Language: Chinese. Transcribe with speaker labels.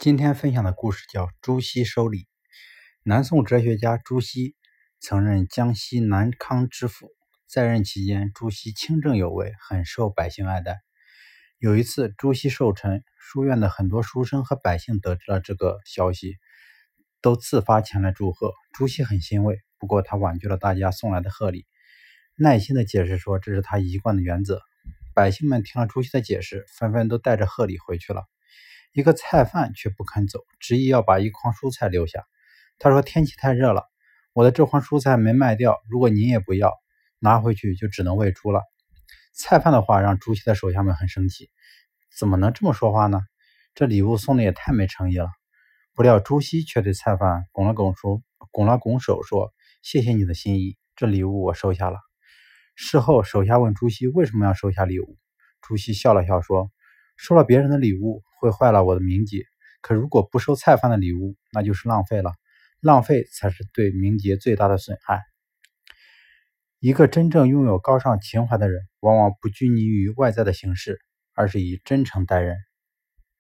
Speaker 1: 今天分享的故事叫《朱熹收礼》。南宋哲学家朱熹曾任江西南康知府，在任期间，朱熹清正有为，很受百姓爱戴。有一次，朱熹寿辰，书院的很多书生和百姓得知了这个消息，都自发前来祝贺。朱熹很欣慰，不过他婉拒了大家送来的贺礼，耐心的解释说这是他一贯的原则。百姓们听了朱熹的解释，纷纷都带着贺礼回去了。一个菜贩却不肯走，执意要把一筐蔬菜留下。他说：“天气太热了，我的这筐蔬菜没卖掉，如果您也不要，拿回去就只能喂猪了。”菜贩的话让朱熹的手下们很生气，怎么能这么说话呢？这礼物送的也太没诚意了。不料朱熹却对菜贩拱了拱手，拱了拱手说：“谢谢你的心意，这礼物我收下了。”事后，手下问朱熹为什么要收下礼物，朱熹笑了笑说。收了别人的礼物会坏了我的名节，可如果不收菜贩的礼物，那就是浪费了。浪费才是对名节最大的损害。一个真正拥有高尚情怀的人，往往不拘泥于外在的形式，而是以真诚待人。